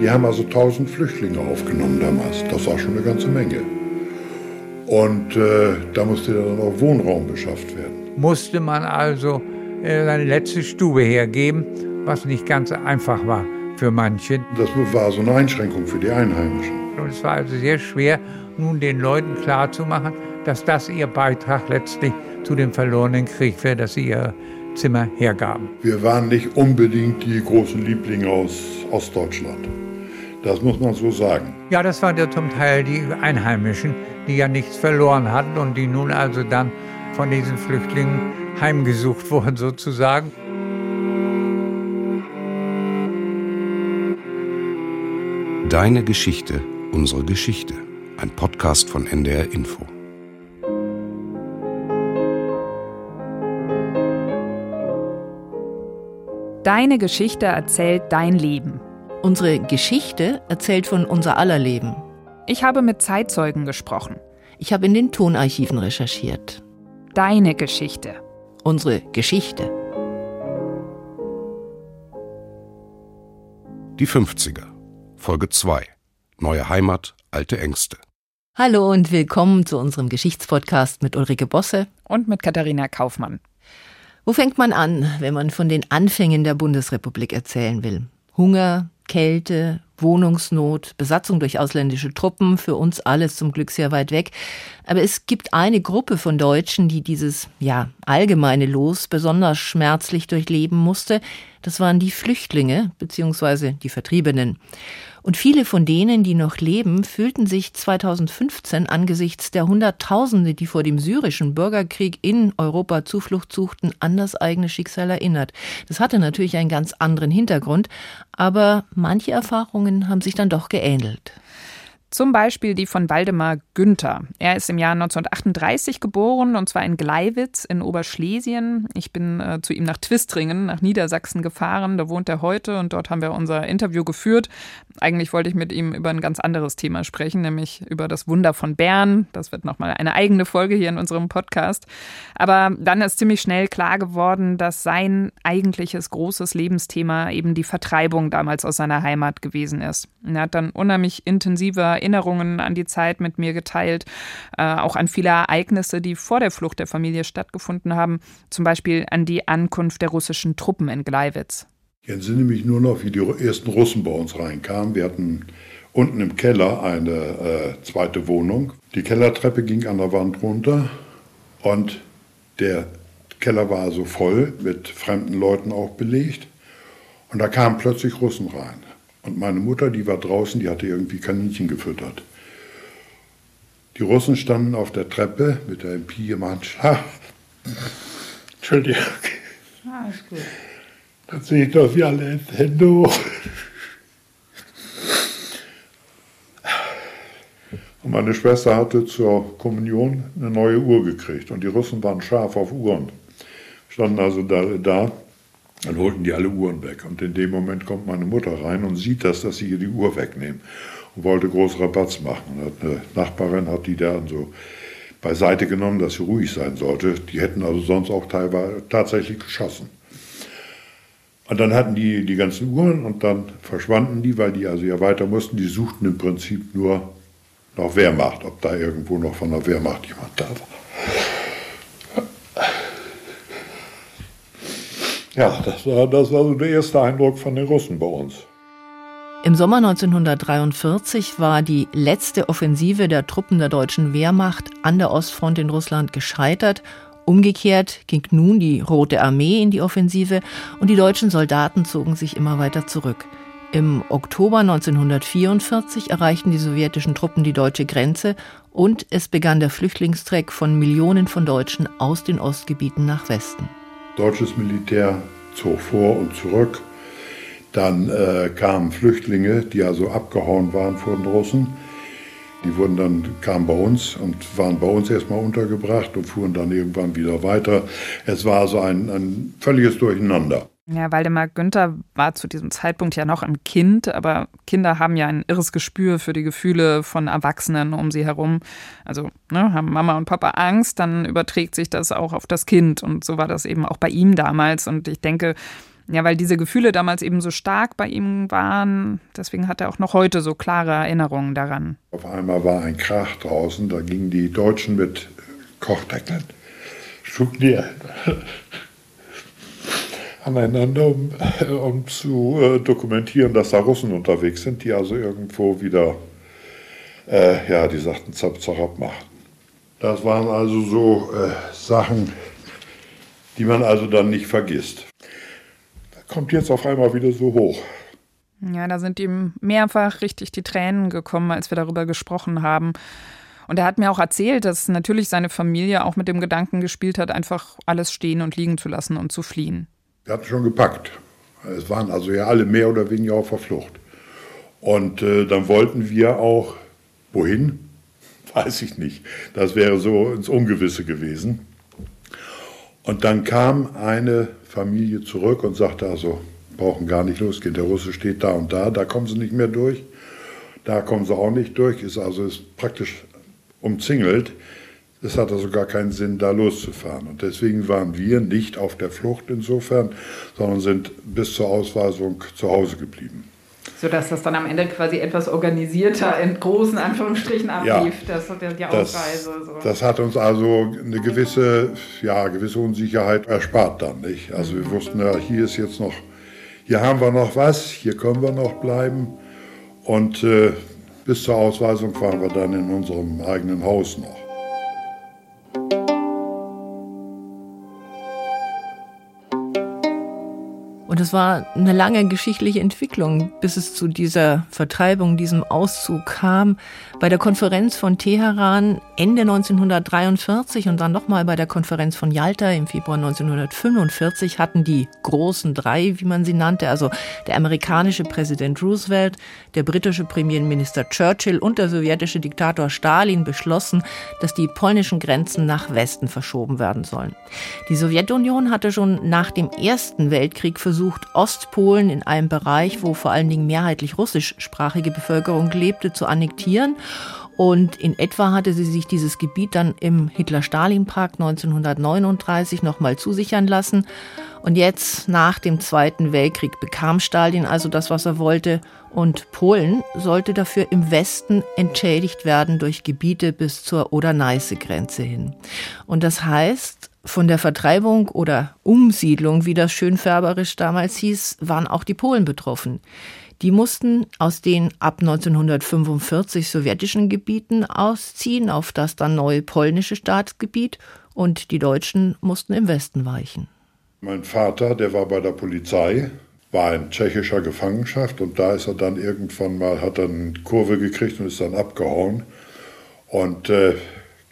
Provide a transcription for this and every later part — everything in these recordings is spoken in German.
Die haben also 1000 Flüchtlinge aufgenommen damals. Das war schon eine ganze Menge. Und äh, da musste dann auch Wohnraum beschafft werden. Musste man also äh, seine letzte Stube hergeben, was nicht ganz einfach war für manche. Das war so eine Einschränkung für die Einheimischen. Und es war also sehr schwer, nun den Leuten klarzumachen, dass das ihr Beitrag letztlich zu dem verlorenen Krieg wäre, dass sie ihr Zimmer hergaben. Wir waren nicht unbedingt die großen Lieblinge aus Ostdeutschland. Das muss man so sagen. Ja, das waren ja zum Teil die Einheimischen, die ja nichts verloren hatten und die nun also dann von diesen Flüchtlingen heimgesucht wurden sozusagen. Deine Geschichte, unsere Geschichte. Ein Podcast von NDR Info. Deine Geschichte erzählt dein Leben. Unsere Geschichte erzählt von unser aller Leben. Ich habe mit Zeitzeugen gesprochen. Ich habe in den Tonarchiven recherchiert. Deine Geschichte. Unsere Geschichte. Die 50er. Folge 2. Neue Heimat, alte Ängste. Hallo und willkommen zu unserem Geschichtspodcast mit Ulrike Bosse und mit Katharina Kaufmann. Wo fängt man an, wenn man von den Anfängen der Bundesrepublik erzählen will? Hunger, Kälte, Wohnungsnot, Besatzung durch ausländische Truppen, für uns alles zum Glück sehr weit weg. Aber es gibt eine Gruppe von Deutschen, die dieses, ja, allgemeine Los besonders schmerzlich durchleben musste. Das waren die Flüchtlinge bzw. die Vertriebenen. Und viele von denen, die noch leben, fühlten sich 2015 angesichts der Hunderttausende, die vor dem syrischen Bürgerkrieg in Europa Zuflucht suchten, an das eigene Schicksal erinnert. Das hatte natürlich einen ganz anderen Hintergrund, aber manche Erfahrungen haben sich dann doch geähnelt. Zum Beispiel die von Waldemar Günther. Er ist im Jahr 1938 geboren und zwar in Gleiwitz in Oberschlesien. Ich bin äh, zu ihm nach Twistringen, nach Niedersachsen gefahren. Da wohnt er heute und dort haben wir unser Interview geführt. Eigentlich wollte ich mit ihm über ein ganz anderes Thema sprechen, nämlich über das Wunder von Bern. Das wird nochmal eine eigene Folge hier in unserem Podcast. Aber dann ist ziemlich schnell klar geworden, dass sein eigentliches großes Lebensthema eben die Vertreibung damals aus seiner Heimat gewesen ist. er hat dann unheimlich intensiver Erinnerungen an die Zeit mit mir geteilt, äh, auch an viele Ereignisse, die vor der Flucht der Familie stattgefunden haben, zum Beispiel an die Ankunft der russischen Truppen in Gleiwitz. Ich entsinne mich nur noch, wie die ersten Russen bei uns reinkamen. Wir hatten unten im Keller eine äh, zweite Wohnung. Die Kellertreppe ging an der Wand runter und der Keller war also voll mit fremden Leuten auch belegt. Und da kamen plötzlich Russen rein. Und meine Mutter, die war draußen, die hatte irgendwie Kaninchen gefüttert. Die Russen standen auf der Treppe mit der MP im Handschlag. Entschuldigung. Ah, ist gut. Dann sehe ich doch, wie alle Hände hoch. Und meine Schwester hatte zur Kommunion eine neue Uhr gekriegt. Und die Russen waren scharf auf Uhren. Standen also da, da dann holten die alle Uhren weg. Und in dem Moment kommt meine Mutter rein und sieht das, dass sie ihr die Uhr wegnehmen. Und wollte groß Rabatz machen. Und eine Nachbarin hat die dann so beiseite genommen, dass sie ruhig sein sollte. Die hätten also sonst auch teilweise tatsächlich geschossen. Und dann hatten die die ganzen Uhren und dann verschwanden die, weil die also ja weiter mussten. Die suchten im Prinzip nur noch Wehrmacht, ob da irgendwo noch von der Wehrmacht jemand da war. Ja, das war, das war so der erste Eindruck von den Russen bei uns. Im Sommer 1943 war die letzte Offensive der Truppen der deutschen Wehrmacht an der Ostfront in Russland gescheitert. Umgekehrt ging nun die Rote Armee in die Offensive und die deutschen Soldaten zogen sich immer weiter zurück. Im Oktober 1944 erreichten die sowjetischen Truppen die deutsche Grenze und es begann der Flüchtlingstreck von Millionen von Deutschen aus den Ostgebieten nach Westen deutsches Militär zog vor und zurück. Dann äh, kamen Flüchtlinge, die also abgehauen waren vor den Russen. Die wurden dann, kamen bei uns und waren bei uns erstmal untergebracht und fuhren dann irgendwann wieder weiter. Es war also ein, ein völliges Durcheinander. Ja, Waldemar Günther war zu diesem Zeitpunkt ja noch ein Kind, aber Kinder haben ja ein irres Gespür für die Gefühle von Erwachsenen um sie herum. Also ne, haben Mama und Papa Angst, dann überträgt sich das auch auf das Kind. Und so war das eben auch bei ihm damals. Und ich denke, Ja, weil diese Gefühle damals eben so stark bei ihm waren, deswegen hat er auch noch heute so klare Erinnerungen daran. Auf einmal war ein Krach draußen, da gingen die Deutschen mit Kochdeckeln, schlugen die aneinander, um, um zu äh, dokumentieren, dass da Russen unterwegs sind, die also irgendwo wieder, äh, ja, die sagten Zap, Zarab machen. Das waren also so äh, Sachen, die man also dann nicht vergisst. Da kommt jetzt auf einmal wieder so hoch. Ja, da sind ihm mehrfach richtig die Tränen gekommen, als wir darüber gesprochen haben. Und er hat mir auch erzählt, dass natürlich seine Familie auch mit dem Gedanken gespielt hat, einfach alles stehen und liegen zu lassen und zu fliehen. Wir hatten schon gepackt. Es waren also ja alle mehr oder weniger auf der Flucht. Und äh, dann wollten wir auch, wohin? Weiß ich nicht. Das wäre so ins Ungewisse gewesen. Und dann kam eine Familie zurück und sagte also, brauchen gar nicht losgehen. Der Russe steht da und da, da kommen sie nicht mehr durch. Da kommen sie auch nicht durch, ist also ist praktisch umzingelt. Es hat also gar keinen Sinn, da loszufahren. Und deswegen waren wir nicht auf der Flucht insofern, sondern sind bis zur Ausweisung zu Hause geblieben. Sodass das dann am Ende quasi etwas organisierter in großen Anführungsstrichen ablief, ja, das, die Ausreise. Das, so. das hat uns also eine gewisse, ja, gewisse Unsicherheit erspart dann. Nicht? Also wir wussten ja, hier ist jetzt noch, hier haben wir noch was, hier können wir noch bleiben. Und äh, bis zur Ausweisung fahren wir dann in unserem eigenen Haus noch. Es war eine lange geschichtliche Entwicklung, bis es zu dieser Vertreibung, diesem Auszug kam. Bei der Konferenz von Teheran Ende 1943 und dann nochmal bei der Konferenz von Yalta im Februar 1945 hatten die großen drei, wie man sie nannte, also der amerikanische Präsident Roosevelt, der britische Premierminister Churchill und der sowjetische Diktator Stalin beschlossen, dass die polnischen Grenzen nach Westen verschoben werden sollen. Die Sowjetunion hatte schon nach dem Ersten Weltkrieg versucht, versucht, Ostpolen in einem Bereich, wo vor allen Dingen mehrheitlich russischsprachige Bevölkerung lebte, zu annektieren. Und in etwa hatte sie sich dieses Gebiet dann im Hitler-Stalin-Pakt 1939 nochmal zusichern lassen. Und jetzt, nach dem Zweiten Weltkrieg, bekam Stalin also das, was er wollte. Und Polen sollte dafür im Westen entschädigt werden durch Gebiete bis zur Oder-Neiße-Grenze hin. Und das heißt, von der Vertreibung oder Umsiedlung, wie das schönfärberisch damals hieß, waren auch die Polen betroffen. Die mussten aus den ab 1945 sowjetischen Gebieten ausziehen auf das dann neue polnische Staatsgebiet und die Deutschen mussten im Westen weichen. Mein Vater, der war bei der Polizei, war in tschechischer Gefangenschaft und da ist er dann irgendwann mal, hat er eine Kurve gekriegt und ist dann abgehauen. Und äh,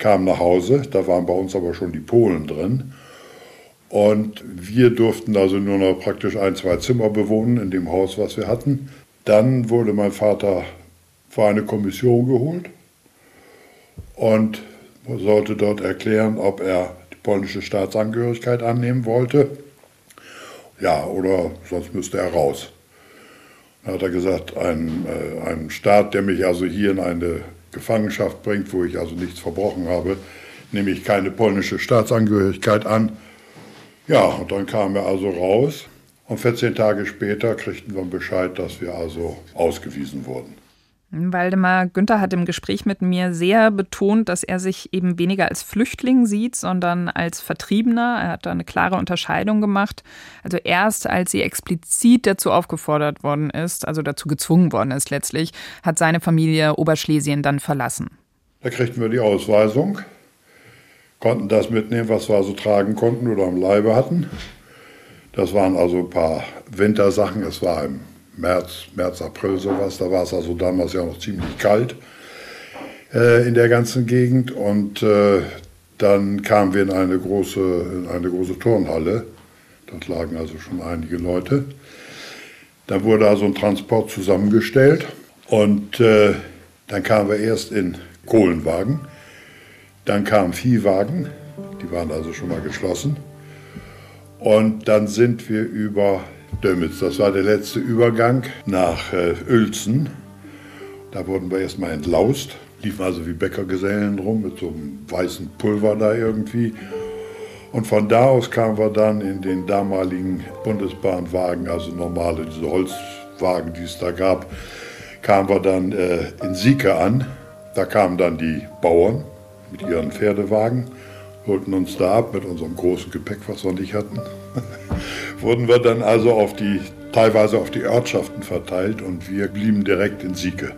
kam nach Hause, da waren bei uns aber schon die Polen drin. Und wir durften also nur noch praktisch ein, zwei Zimmer bewohnen in dem Haus, was wir hatten. Dann wurde mein Vater vor eine Kommission geholt und sollte dort erklären, ob er die polnische Staatsangehörigkeit annehmen wollte. Ja, oder sonst müsste er raus. Dann hat er gesagt, ein, äh, ein Staat, der mich also hier in eine Gefangenschaft bringt, wo ich also nichts verbrochen habe, nehme ich keine polnische Staatsangehörigkeit an. Ja, und dann kamen wir also raus und 14 Tage später kriegten wir Bescheid, dass wir also ausgewiesen wurden. Waldemar Günther hat im Gespräch mit mir sehr betont, dass er sich eben weniger als Flüchtling sieht, sondern als Vertriebener. Er hat da eine klare Unterscheidung gemacht. Also erst als sie explizit dazu aufgefordert worden ist, also dazu gezwungen worden ist letztlich, hat seine Familie Oberschlesien dann verlassen. Da kriegten wir die Ausweisung, konnten das mitnehmen, was wir also tragen konnten oder am Leibe hatten. Das waren also ein paar Wintersachen. Es war im März, März, April sowas. Da war es also damals ja noch ziemlich kalt äh, in der ganzen Gegend. Und äh, dann kamen wir in eine große, in eine große Turnhalle. Dort lagen also schon einige Leute. Da wurde also ein Transport zusammengestellt und äh, dann kamen wir erst in Kohlenwagen, dann kamen Viehwagen, die waren also schon mal geschlossen. Und dann sind wir über Dömitz. Das war der letzte Übergang nach äh, Uelzen. Da wurden wir erstmal entlaust, liefen also wie Bäckergesellen rum mit so einem weißen Pulver da irgendwie. Und von da aus kamen wir dann in den damaligen Bundesbahnwagen, also normale, diese Holzwagen, die es da gab, kamen wir dann äh, in Sieke an. Da kamen dann die Bauern mit ihren Pferdewagen, holten uns da ab mit unserem großen Gepäck, was wir nicht hatten. Wurden wir dann also auf die, teilweise auf die Ortschaften verteilt und wir blieben direkt in Sieke.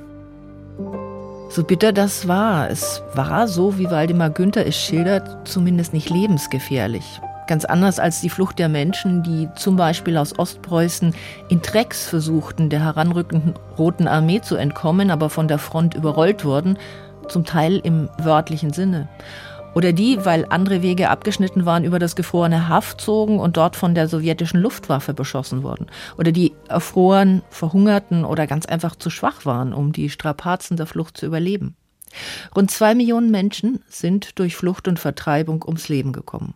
So bitter das war, es war, so wie Waldemar Günther es schildert, zumindest nicht lebensgefährlich. Ganz anders als die Flucht der Menschen, die zum Beispiel aus Ostpreußen in Trecks versuchten, der heranrückenden Roten Armee zu entkommen, aber von der Front überrollt wurden, zum Teil im wörtlichen Sinne. Oder die, weil andere Wege abgeschnitten waren, über das gefrorene Haft zogen und dort von der sowjetischen Luftwaffe beschossen wurden. Oder die erfroren, verhungerten oder ganz einfach zu schwach waren, um die Strapazen der Flucht zu überleben. Rund zwei Millionen Menschen sind durch Flucht und Vertreibung ums Leben gekommen.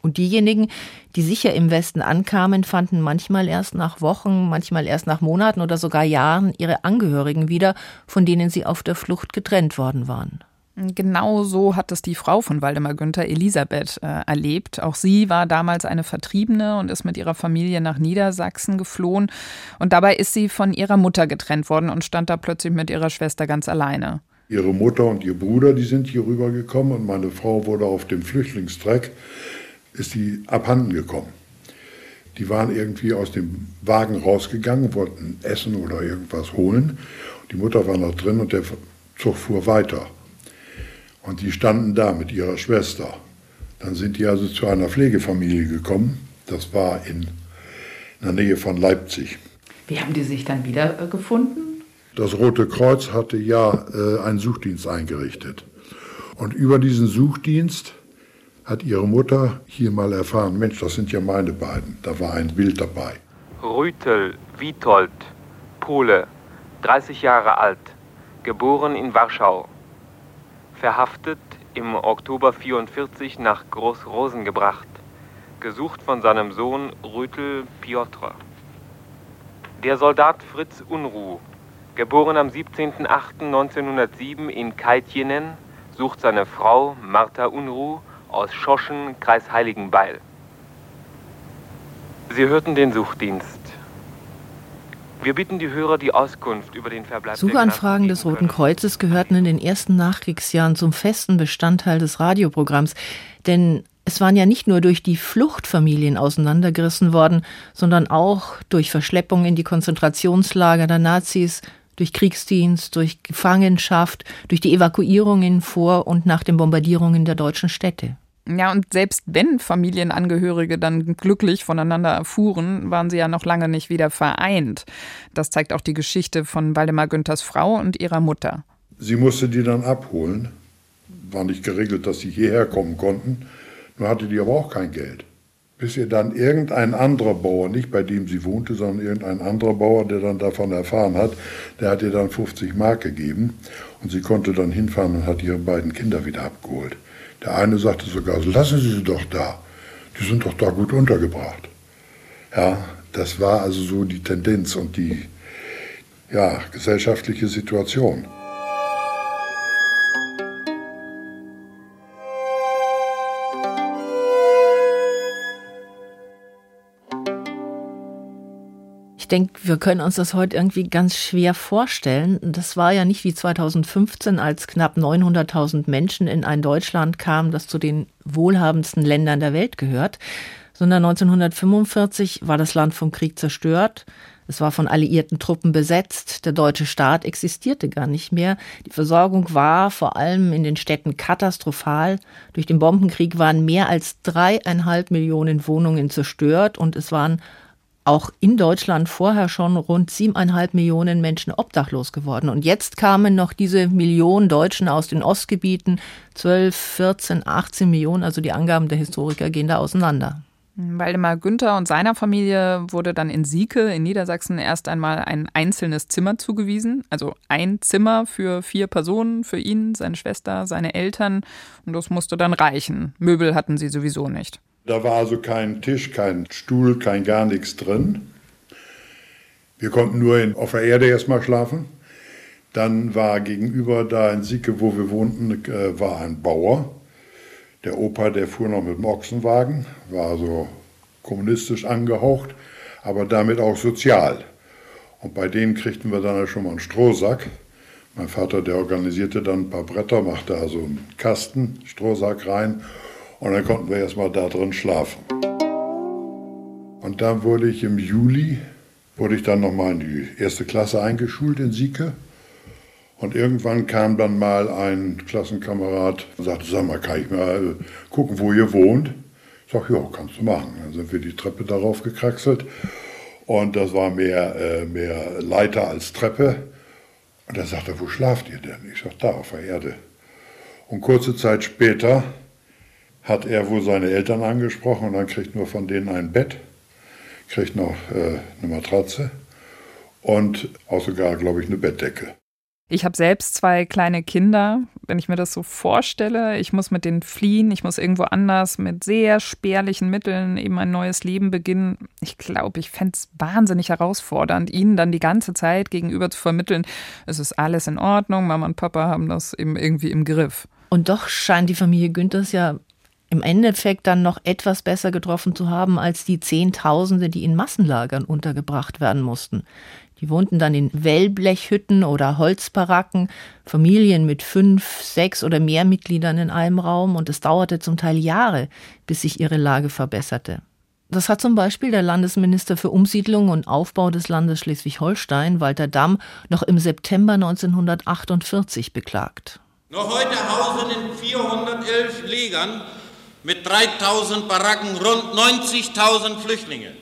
Und diejenigen, die sicher im Westen ankamen, fanden manchmal erst nach Wochen, manchmal erst nach Monaten oder sogar Jahren ihre Angehörigen wieder, von denen sie auf der Flucht getrennt worden waren. Genau so hat es die Frau von Waldemar Günther, Elisabeth, äh, erlebt. Auch sie war damals eine Vertriebene und ist mit ihrer Familie nach Niedersachsen geflohen. Und dabei ist sie von ihrer Mutter getrennt worden und stand da plötzlich mit ihrer Schwester ganz alleine. Ihre Mutter und ihr Bruder, die sind hier rübergekommen und meine Frau wurde auf dem Flüchtlingstreck, ist die abhanden gekommen. Die waren irgendwie aus dem Wagen rausgegangen, wollten essen oder irgendwas holen. Die Mutter war noch drin und der Zug fuhr weiter. Und die standen da mit ihrer Schwester. Dann sind die also zu einer Pflegefamilie gekommen. Das war in, der Nähe von Leipzig. Wie haben die sich dann wiedergefunden? Das Rote Kreuz hatte ja äh, einen Suchdienst eingerichtet. Und über diesen Suchdienst hat ihre Mutter hier mal erfahren, Mensch, das sind ja meine beiden. Da war ein Bild dabei. Rütel Witold, Pole, 30 Jahre alt, geboren in Warschau, verhaftet, im Oktober 44 nach Großrosen gebracht, gesucht von seinem Sohn Rütel Piotr. Der Soldat Fritz Unruh, geboren am 17.08.1907 in Kaitjenen, sucht seine Frau Martha Unruh aus Schoschen, Kreis Heiligenbeil. Sie hörten den Suchdienst. Wir bitten die Hörer, die Auskunft über den Verbleib Suchanfragen des Roten Kreuzes gehörten in den ersten Nachkriegsjahren zum festen Bestandteil des Radioprogramms, denn es waren ja nicht nur durch die Fluchtfamilien auseinandergerissen worden, sondern auch durch Verschleppung in die Konzentrationslager der Nazis, durch Kriegsdienst, durch Gefangenschaft, durch die Evakuierungen vor und nach den Bombardierungen der deutschen Städte. Ja, und selbst wenn Familienangehörige dann glücklich voneinander erfuhren, waren sie ja noch lange nicht wieder vereint. Das zeigt auch die Geschichte von Waldemar Günthers Frau und ihrer Mutter. Sie musste die dann abholen. War nicht geregelt, dass sie hierher kommen konnten. Nur hatte die aber auch kein Geld. Bis ihr dann irgendein anderer Bauer, nicht bei dem sie wohnte, sondern irgendein anderer Bauer, der dann davon erfahren hat, der hat ihr dann 50 Mark gegeben. Und sie konnte dann hinfahren und hat ihre beiden Kinder wieder abgeholt. Der eine sagte sogar, lassen Sie sie doch da, die sind doch da gut untergebracht. Ja, das war also so die Tendenz und die ja, gesellschaftliche Situation. Ich denke, wir können uns das heute irgendwie ganz schwer vorstellen. Das war ja nicht wie 2015, als knapp 900.000 Menschen in ein Deutschland kamen, das zu den wohlhabendsten Ländern der Welt gehört, sondern 1945 war das Land vom Krieg zerstört. Es war von alliierten Truppen besetzt. Der deutsche Staat existierte gar nicht mehr. Die Versorgung war vor allem in den Städten katastrophal. Durch den Bombenkrieg waren mehr als dreieinhalb Millionen Wohnungen zerstört und es waren auch in Deutschland vorher schon rund siebeneinhalb Millionen Menschen obdachlos geworden. Und jetzt kamen noch diese Millionen Deutschen aus den Ostgebieten, 12, 14, 18 Millionen, also die Angaben der Historiker gehen da auseinander. Waldemar Günther und seiner Familie wurde dann in Sieke in Niedersachsen erst einmal ein einzelnes Zimmer zugewiesen. Also ein Zimmer für vier Personen, für ihn, seine Schwester, seine Eltern. Und das musste dann reichen. Möbel hatten sie sowieso nicht. Da war also kein Tisch, kein Stuhl, kein gar nichts drin. Wir konnten nur in, auf der Erde erstmal schlafen. Dann war gegenüber da in Sieke, wo wir wohnten, äh, war ein Bauer. Der Opa, der fuhr noch mit dem Ochsenwagen, war so kommunistisch angehaucht, aber damit auch sozial. Und bei denen kriegten wir dann schon mal einen Strohsack. Mein Vater, der organisierte dann ein paar Bretter, machte also einen Kasten, Strohsack rein und dann konnten wir erstmal da drin schlafen. Und dann wurde ich im Juli, wurde ich dann nochmal in die erste Klasse eingeschult in Sieke. Und irgendwann kam dann mal ein Klassenkamerad und sagte, sag mal, kann ich mal gucken, wo ihr wohnt? Ich sag, ja, kannst du machen. Dann sind wir die Treppe darauf gekraxelt. Und das war mehr, äh, mehr Leiter als Treppe. Und er sagte, wo schlaft ihr denn? Ich sag, da auf der Erde. Und kurze Zeit später hat er wohl seine Eltern angesprochen und dann kriegt nur von denen ein Bett, kriegt noch äh, eine Matratze und auch sogar, glaube ich, eine Bettdecke. Ich habe selbst zwei kleine Kinder. Wenn ich mir das so vorstelle, ich muss mit denen fliehen, ich muss irgendwo anders mit sehr spärlichen Mitteln eben ein neues Leben beginnen. Ich glaube, ich fände es wahnsinnig herausfordernd, ihnen dann die ganze Zeit gegenüber zu vermitteln, es ist alles in Ordnung, Mama und Papa haben das eben irgendwie im Griff. Und doch scheint die Familie Günthers ja im Endeffekt dann noch etwas besser getroffen zu haben als die Zehntausende, die in Massenlagern untergebracht werden mussten. Die wohnten dann in Wellblechhütten oder Holzbaracken, Familien mit fünf, sechs oder mehr Mitgliedern in einem Raum und es dauerte zum Teil Jahre, bis sich ihre Lage verbesserte. Das hat zum Beispiel der Landesminister für Umsiedlung und Aufbau des Landes Schleswig-Holstein, Walter Damm, noch im September 1948 beklagt. Noch heute hausen in 411 Legern mit 3000 Baracken rund 90.000 Flüchtlinge.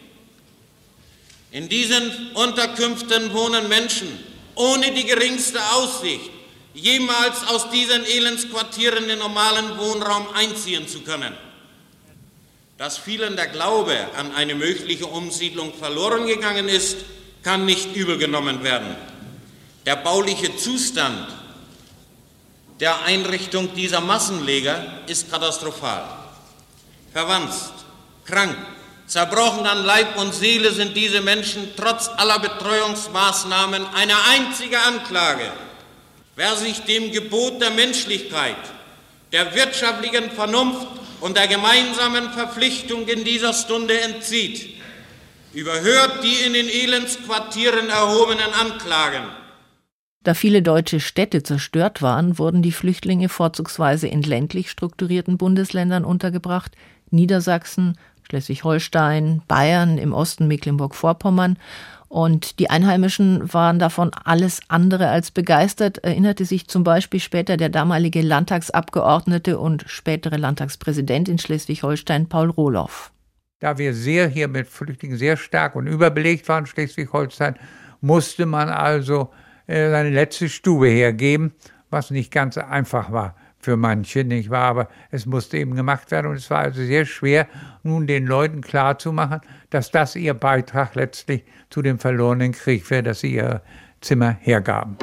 In diesen Unterkünften wohnen Menschen ohne die geringste Aussicht, jemals aus diesen Elendsquartieren in normalen Wohnraum einziehen zu können. Dass vielen der Glaube an eine mögliche Umsiedlung verloren gegangen ist, kann nicht übel genommen werden. Der bauliche Zustand der Einrichtung dieser Massenleger ist katastrophal. Verwanzt, krank, Zerbrochen an Leib und Seele sind diese Menschen trotz aller Betreuungsmaßnahmen eine einzige Anklage. Wer sich dem Gebot der Menschlichkeit, der wirtschaftlichen Vernunft und der gemeinsamen Verpflichtung in dieser Stunde entzieht, überhört die in den Elendsquartieren erhobenen Anklagen. Da viele deutsche Städte zerstört waren, wurden die Flüchtlinge vorzugsweise in ländlich strukturierten Bundesländern untergebracht, Niedersachsen, Schleswig-Holstein, Bayern, im Osten Mecklenburg-Vorpommern. Und die Einheimischen waren davon alles andere als begeistert, erinnerte sich zum Beispiel später der damalige Landtagsabgeordnete und spätere Landtagspräsident in Schleswig-Holstein, Paul Rohloff. Da wir sehr hier mit Flüchtlingen sehr stark und überbelegt waren, Schleswig-Holstein, musste man also äh, seine letzte Stube hergeben, was nicht ganz einfach war für manche, nicht wahr? Aber es musste eben gemacht werden und es war also sehr schwer, nun den Leuten klarzumachen, dass das ihr Beitrag letztlich zu dem verlorenen Krieg wäre, dass sie ihr Zimmer hergaben.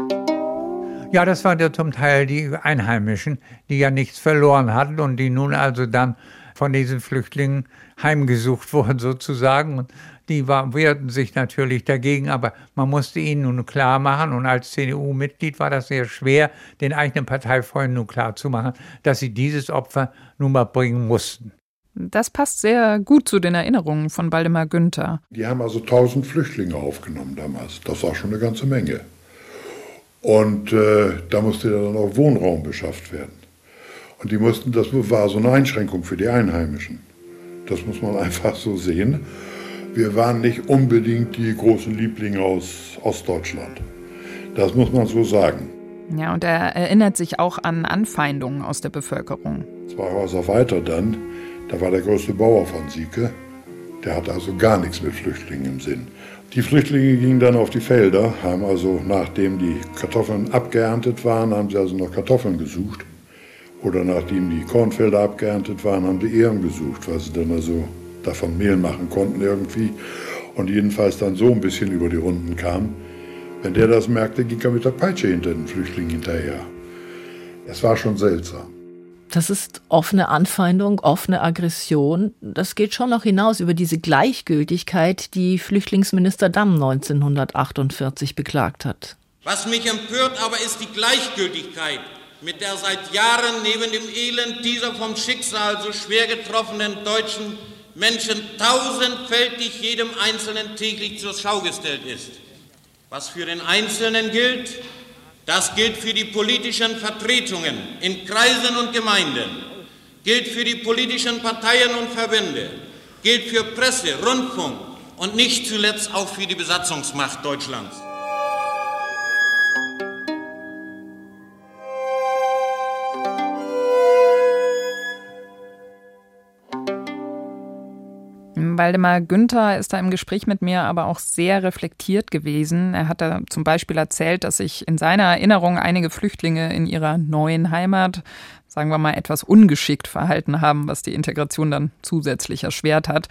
Ja, das waren ja zum Teil die Einheimischen, die ja nichts verloren hatten und die nun also dann von diesen Flüchtlingen heimgesucht wurden sozusagen. Und die war, wehrten sich natürlich dagegen, aber man musste ihnen nun klar machen, und als CDU-Mitglied war das sehr schwer, den eigenen Parteifreunden nun klar zu machen, dass sie dieses Opfer nun mal bringen mussten. Das passt sehr gut zu den Erinnerungen von Waldemar Günther. Die haben also 1000 Flüchtlinge aufgenommen damals. Das war schon eine ganze Menge. Und äh, da musste dann auch Wohnraum beschafft werden. Und die mussten, das war so eine Einschränkung für die Einheimischen. Das muss man einfach so sehen wir waren nicht unbedingt die großen Lieblinge aus Ostdeutschland. Das muss man so sagen. Ja, und er erinnert sich auch an Anfeindungen aus der Bevölkerung. Zwei Häuser weiter dann, da war der größte Bauer von Sieke. Der hatte also gar nichts mit Flüchtlingen im Sinn. Die Flüchtlinge gingen dann auf die Felder, haben also, nachdem die Kartoffeln abgeerntet waren, haben sie also noch Kartoffeln gesucht. Oder nachdem die Kornfelder abgeerntet waren, haben sie Ehren gesucht, weil sie dann also davon Mehl machen konnten irgendwie und jedenfalls dann so ein bisschen über die Runden kam. Wenn der das merkte, ging er mit der Peitsche hinter den Flüchtlingen hinterher. Es war schon seltsam. Das ist offene Anfeindung, offene Aggression. Das geht schon noch hinaus über diese Gleichgültigkeit, die Flüchtlingsminister Damm 1948 beklagt hat. Was mich empört aber ist die Gleichgültigkeit, mit der seit Jahren neben dem Elend dieser vom Schicksal so schwer getroffenen deutschen Menschen tausendfältig jedem Einzelnen täglich zur Schau gestellt ist. Was für den Einzelnen gilt, das gilt für die politischen Vertretungen in Kreisen und Gemeinden, gilt für die politischen Parteien und Verbände, gilt für Presse, Rundfunk und nicht zuletzt auch für die Besatzungsmacht Deutschlands. Waldemar Günther ist da im Gespräch mit mir aber auch sehr reflektiert gewesen. Er hat da zum Beispiel erzählt, dass sich in seiner Erinnerung einige Flüchtlinge in ihrer neuen Heimat, sagen wir mal, etwas ungeschickt verhalten haben, was die Integration dann zusätzlich erschwert hat.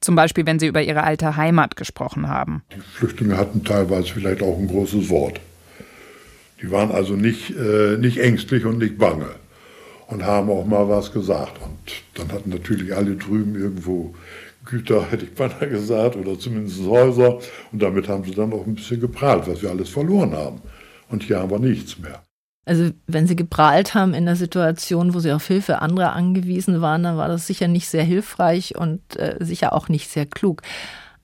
Zum Beispiel, wenn sie über ihre alte Heimat gesprochen haben. Die Flüchtlinge hatten teilweise vielleicht auch ein großes Wort. Die waren also nicht, äh, nicht ängstlich und nicht bange und haben auch mal was gesagt. Und dann hatten natürlich alle drüben irgendwo Güter, hätte ich beinahe gesagt, oder zumindest Häuser. Und damit haben sie dann auch ein bisschen geprahlt, was wir alles verloren haben. Und hier haben wir nichts mehr. Also wenn sie geprahlt haben in der Situation, wo sie auf Hilfe anderer angewiesen waren, dann war das sicher nicht sehr hilfreich und äh, sicher auch nicht sehr klug.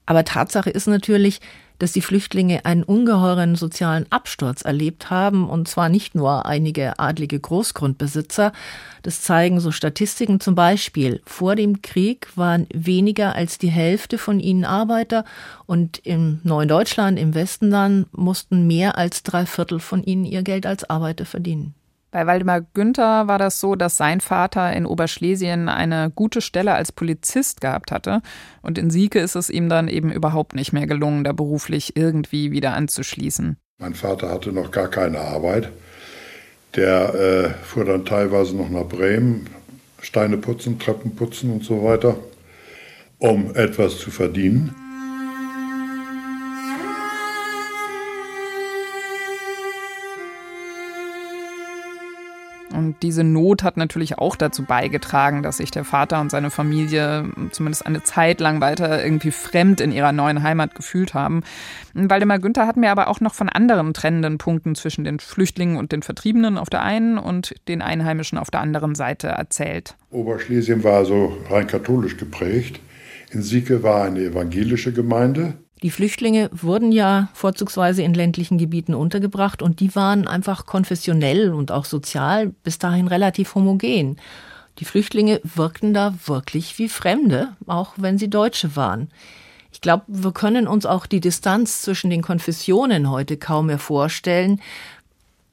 Aber Tatsache ist natürlich, dass die Flüchtlinge einen ungeheuren sozialen Absturz erlebt haben, und zwar nicht nur einige adlige Großgrundbesitzer. Das zeigen so Statistiken zum Beispiel. Vor dem Krieg waren weniger als die Hälfte von ihnen Arbeiter und im neuen Deutschland, im Westen dann, mussten mehr als drei Viertel von ihnen ihr Geld als Arbeiter verdienen. Bei Waldemar Günther war das so, dass sein Vater in Oberschlesien eine gute Stelle als Polizist gehabt hatte. Und in Sieke ist es ihm dann eben überhaupt nicht mehr gelungen, da beruflich irgendwie wieder anzuschließen. Mein Vater hatte noch gar keine Arbeit. Der äh, fuhr dann teilweise noch nach Bremen, Steine putzen, Treppen putzen und so weiter, um etwas zu verdienen. Und diese Not hat natürlich auch dazu beigetragen, dass sich der Vater und seine Familie zumindest eine Zeit lang weiter irgendwie fremd in ihrer neuen Heimat gefühlt haben. Waldemar Günther hat mir aber auch noch von anderen trennenden Punkten zwischen den Flüchtlingen und den Vertriebenen auf der einen und den Einheimischen auf der anderen Seite erzählt. Oberschlesien war also rein katholisch geprägt. In Sieke war eine evangelische Gemeinde. Die Flüchtlinge wurden ja vorzugsweise in ländlichen Gebieten untergebracht und die waren einfach konfessionell und auch sozial bis dahin relativ homogen. Die Flüchtlinge wirkten da wirklich wie Fremde, auch wenn sie Deutsche waren. Ich glaube, wir können uns auch die Distanz zwischen den Konfessionen heute kaum mehr vorstellen,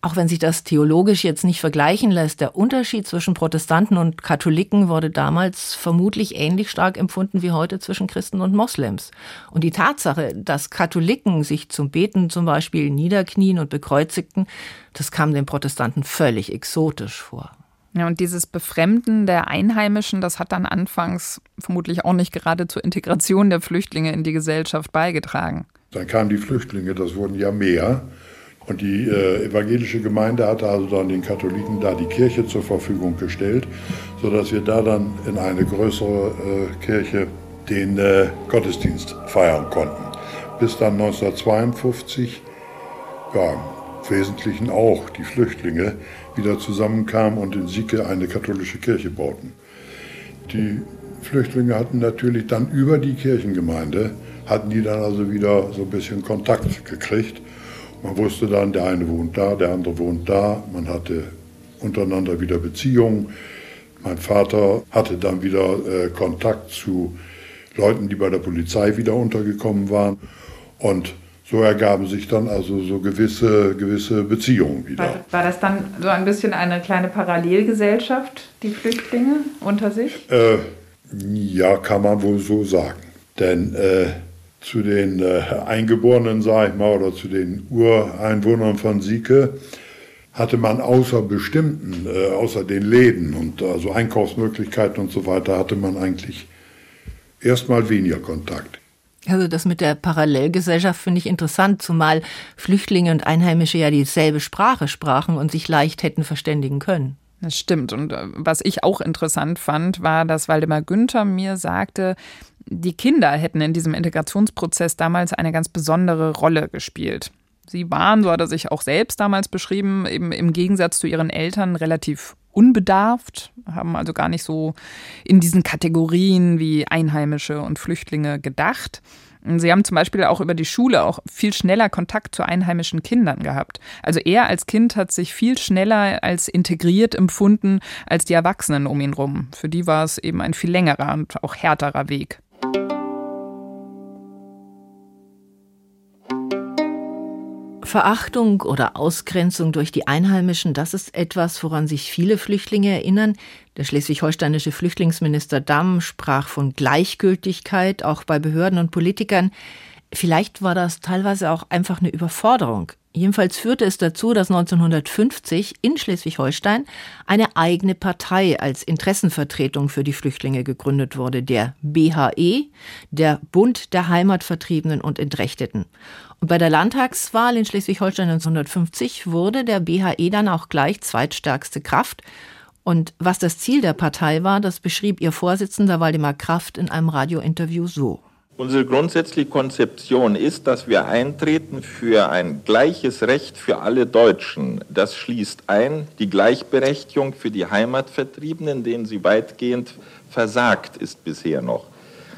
auch wenn sich das theologisch jetzt nicht vergleichen lässt, der Unterschied zwischen Protestanten und Katholiken wurde damals vermutlich ähnlich stark empfunden wie heute zwischen Christen und Moslems. Und die Tatsache, dass Katholiken sich zum Beten zum Beispiel niederknien und bekreuzigten, das kam den Protestanten völlig exotisch vor. Ja, und dieses Befremden der Einheimischen, das hat dann anfangs vermutlich auch nicht gerade zur Integration der Flüchtlinge in die Gesellschaft beigetragen. Dann kamen die Flüchtlinge, das wurden ja mehr. Und die äh, evangelische Gemeinde hatte also dann den Katholiken da die Kirche zur Verfügung gestellt, sodass wir da dann in eine größere äh, Kirche den äh, Gottesdienst feiern konnten. Bis dann 1952, ja, im Wesentlichen auch die Flüchtlinge wieder zusammenkamen und in Sieke eine katholische Kirche bauten. Die Flüchtlinge hatten natürlich dann über die Kirchengemeinde, hatten die dann also wieder so ein bisschen Kontakt gekriegt man wusste dann, der eine wohnt da, der andere wohnt da. Man hatte untereinander wieder Beziehungen. Mein Vater hatte dann wieder äh, Kontakt zu Leuten, die bei der Polizei wieder untergekommen waren. Und so ergaben sich dann also so gewisse, gewisse Beziehungen wieder. War, war das dann so ein bisschen eine kleine Parallelgesellschaft, die Flüchtlinge unter sich? Äh, ja, kann man wohl so sagen. Denn äh, zu den äh, Eingeborenen, sage ich mal, oder zu den Ureinwohnern von Sieke, hatte man außer bestimmten, äh, außer den Läden und also Einkaufsmöglichkeiten und so weiter, hatte man eigentlich erstmal weniger Kontakt. Also das mit der Parallelgesellschaft finde ich interessant, zumal Flüchtlinge und Einheimische ja dieselbe Sprache sprachen und sich leicht hätten verständigen können. Das stimmt. Und äh, was ich auch interessant fand, war, dass Waldemar Günther mir sagte, die Kinder hätten in diesem Integrationsprozess damals eine ganz besondere Rolle gespielt. Sie waren, so hat er sich auch selbst damals beschrieben, eben im Gegensatz zu ihren Eltern relativ unbedarft, haben also gar nicht so in diesen Kategorien wie Einheimische und Flüchtlinge gedacht. Sie haben zum Beispiel auch über die Schule auch viel schneller Kontakt zu einheimischen Kindern gehabt. Also er als Kind hat sich viel schneller als integriert empfunden als die Erwachsenen um ihn rum. Für die war es eben ein viel längerer und auch härterer Weg. Verachtung oder Ausgrenzung durch die Einheimischen, das ist etwas, woran sich viele Flüchtlinge erinnern. Der schleswig-holsteinische Flüchtlingsminister Damm sprach von Gleichgültigkeit, auch bei Behörden und Politikern. Vielleicht war das teilweise auch einfach eine Überforderung. Jedenfalls führte es dazu, dass 1950 in Schleswig-Holstein eine eigene Partei als Interessenvertretung für die Flüchtlinge gegründet wurde, der BHE, der Bund der Heimatvertriebenen und Entrechteten. Und bei der Landtagswahl in Schleswig-Holstein 1950 wurde der BHE dann auch gleich zweitstärkste Kraft. Und was das Ziel der Partei war, das beschrieb ihr Vorsitzender Waldemar Kraft in einem Radiointerview so. Unsere grundsätzliche Konzeption ist, dass wir eintreten für ein gleiches Recht für alle Deutschen. Das schließt ein die Gleichberechtigung für die Heimatvertriebenen, denen sie weitgehend versagt ist bisher noch.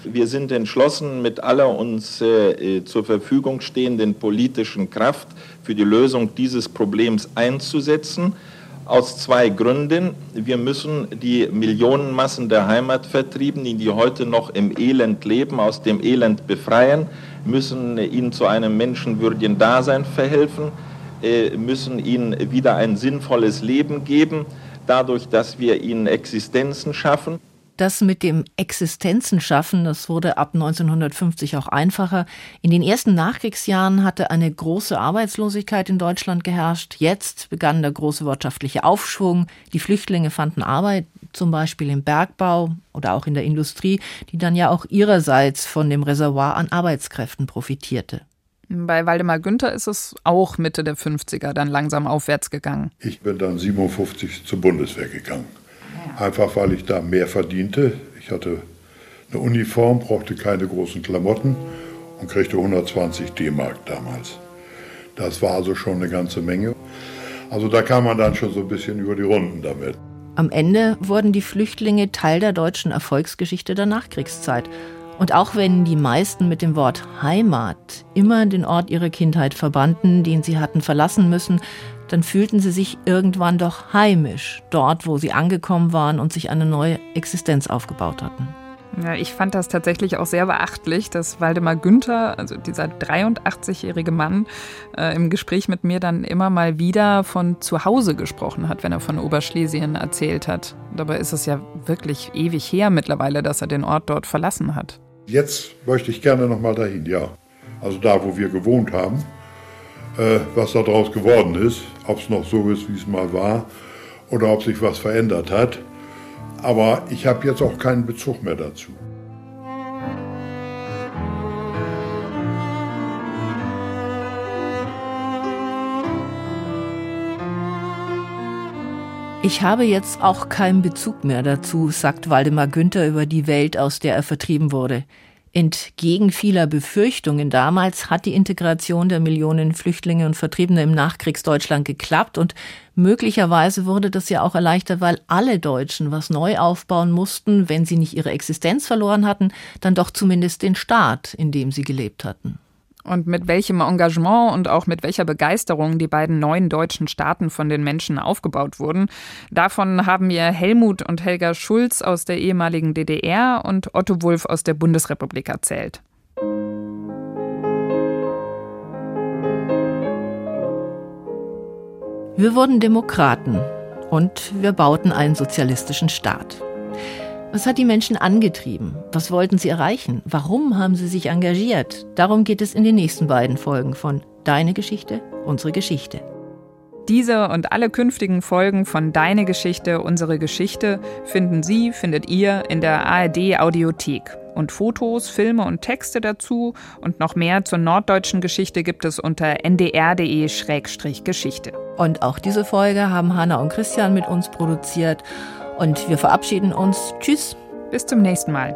Wir sind entschlossen, mit aller uns äh, zur Verfügung stehenden politischen Kraft für die Lösung dieses Problems einzusetzen. Aus zwei Gründen. Wir müssen die Millionenmassen der Heimatvertriebenen, die heute noch im Elend leben, aus dem Elend befreien, müssen ihnen zu einem menschenwürdigen Dasein verhelfen, äh, müssen ihnen wieder ein sinnvolles Leben geben, dadurch, dass wir ihnen Existenzen schaffen. Das mit dem Existenzen schaffen, das wurde ab 1950 auch einfacher. In den ersten Nachkriegsjahren hatte eine große Arbeitslosigkeit in Deutschland geherrscht. Jetzt begann der große wirtschaftliche Aufschwung. Die Flüchtlinge fanden Arbeit, zum Beispiel im Bergbau oder auch in der Industrie, die dann ja auch ihrerseits von dem Reservoir an Arbeitskräften profitierte. Bei Waldemar Günther ist es auch Mitte der 50er dann langsam aufwärts gegangen. Ich bin dann 57 zur Bundeswehr gegangen. Einfach weil ich da mehr verdiente. Ich hatte eine Uniform, brauchte keine großen Klamotten und kriegte 120 D-Mark damals. Das war also schon eine ganze Menge. Also da kam man dann schon so ein bisschen über die Runden damit. Am Ende wurden die Flüchtlinge Teil der deutschen Erfolgsgeschichte der Nachkriegszeit. Und auch wenn die meisten mit dem Wort Heimat immer den Ort ihrer Kindheit verbanden, den sie hatten verlassen müssen, dann fühlten sie sich irgendwann doch heimisch, dort, wo sie angekommen waren und sich eine neue Existenz aufgebaut hatten. Ja, ich fand das tatsächlich auch sehr beachtlich, dass Waldemar Günther, also dieser 83-jährige Mann, äh, im Gespräch mit mir dann immer mal wieder von zu Hause gesprochen hat, wenn er von Oberschlesien erzählt hat. Dabei ist es ja wirklich ewig her mittlerweile, dass er den Ort dort verlassen hat. Jetzt möchte ich gerne noch mal dahin, ja. Also da, wo wir gewohnt haben äh, was daraus geworden ist, ob es noch so ist, wie es mal war, oder ob sich was verändert hat. Aber ich habe jetzt auch keinen Bezug mehr dazu. Ich habe jetzt auch keinen Bezug mehr dazu, sagt Waldemar Günther über die Welt, aus der er vertrieben wurde. Entgegen vieler Befürchtungen damals hat die Integration der Millionen Flüchtlinge und Vertriebene im Nachkriegsdeutschland geklappt und möglicherweise wurde das ja auch erleichtert, weil alle Deutschen was neu aufbauen mussten, wenn sie nicht ihre Existenz verloren hatten, dann doch zumindest den Staat, in dem sie gelebt hatten und mit welchem Engagement und auch mit welcher Begeisterung die beiden neuen deutschen Staaten von den Menschen aufgebaut wurden. Davon haben mir Helmut und Helga Schulz aus der ehemaligen DDR und Otto Wulff aus der Bundesrepublik erzählt. Wir wurden Demokraten und wir bauten einen sozialistischen Staat. Was hat die Menschen angetrieben? Was wollten sie erreichen? Warum haben sie sich engagiert? Darum geht es in den nächsten beiden Folgen von Deine Geschichte, unsere Geschichte. Diese und alle künftigen Folgen von Deine Geschichte, unsere Geschichte finden Sie, findet ihr in der ARD Audiothek. Und Fotos, Filme und Texte dazu und noch mehr zur norddeutschen Geschichte gibt es unter ndr.de-geschichte. Und auch diese Folge haben Hanna und Christian mit uns produziert. Und wir verabschieden uns. Tschüss. Bis zum nächsten Mal.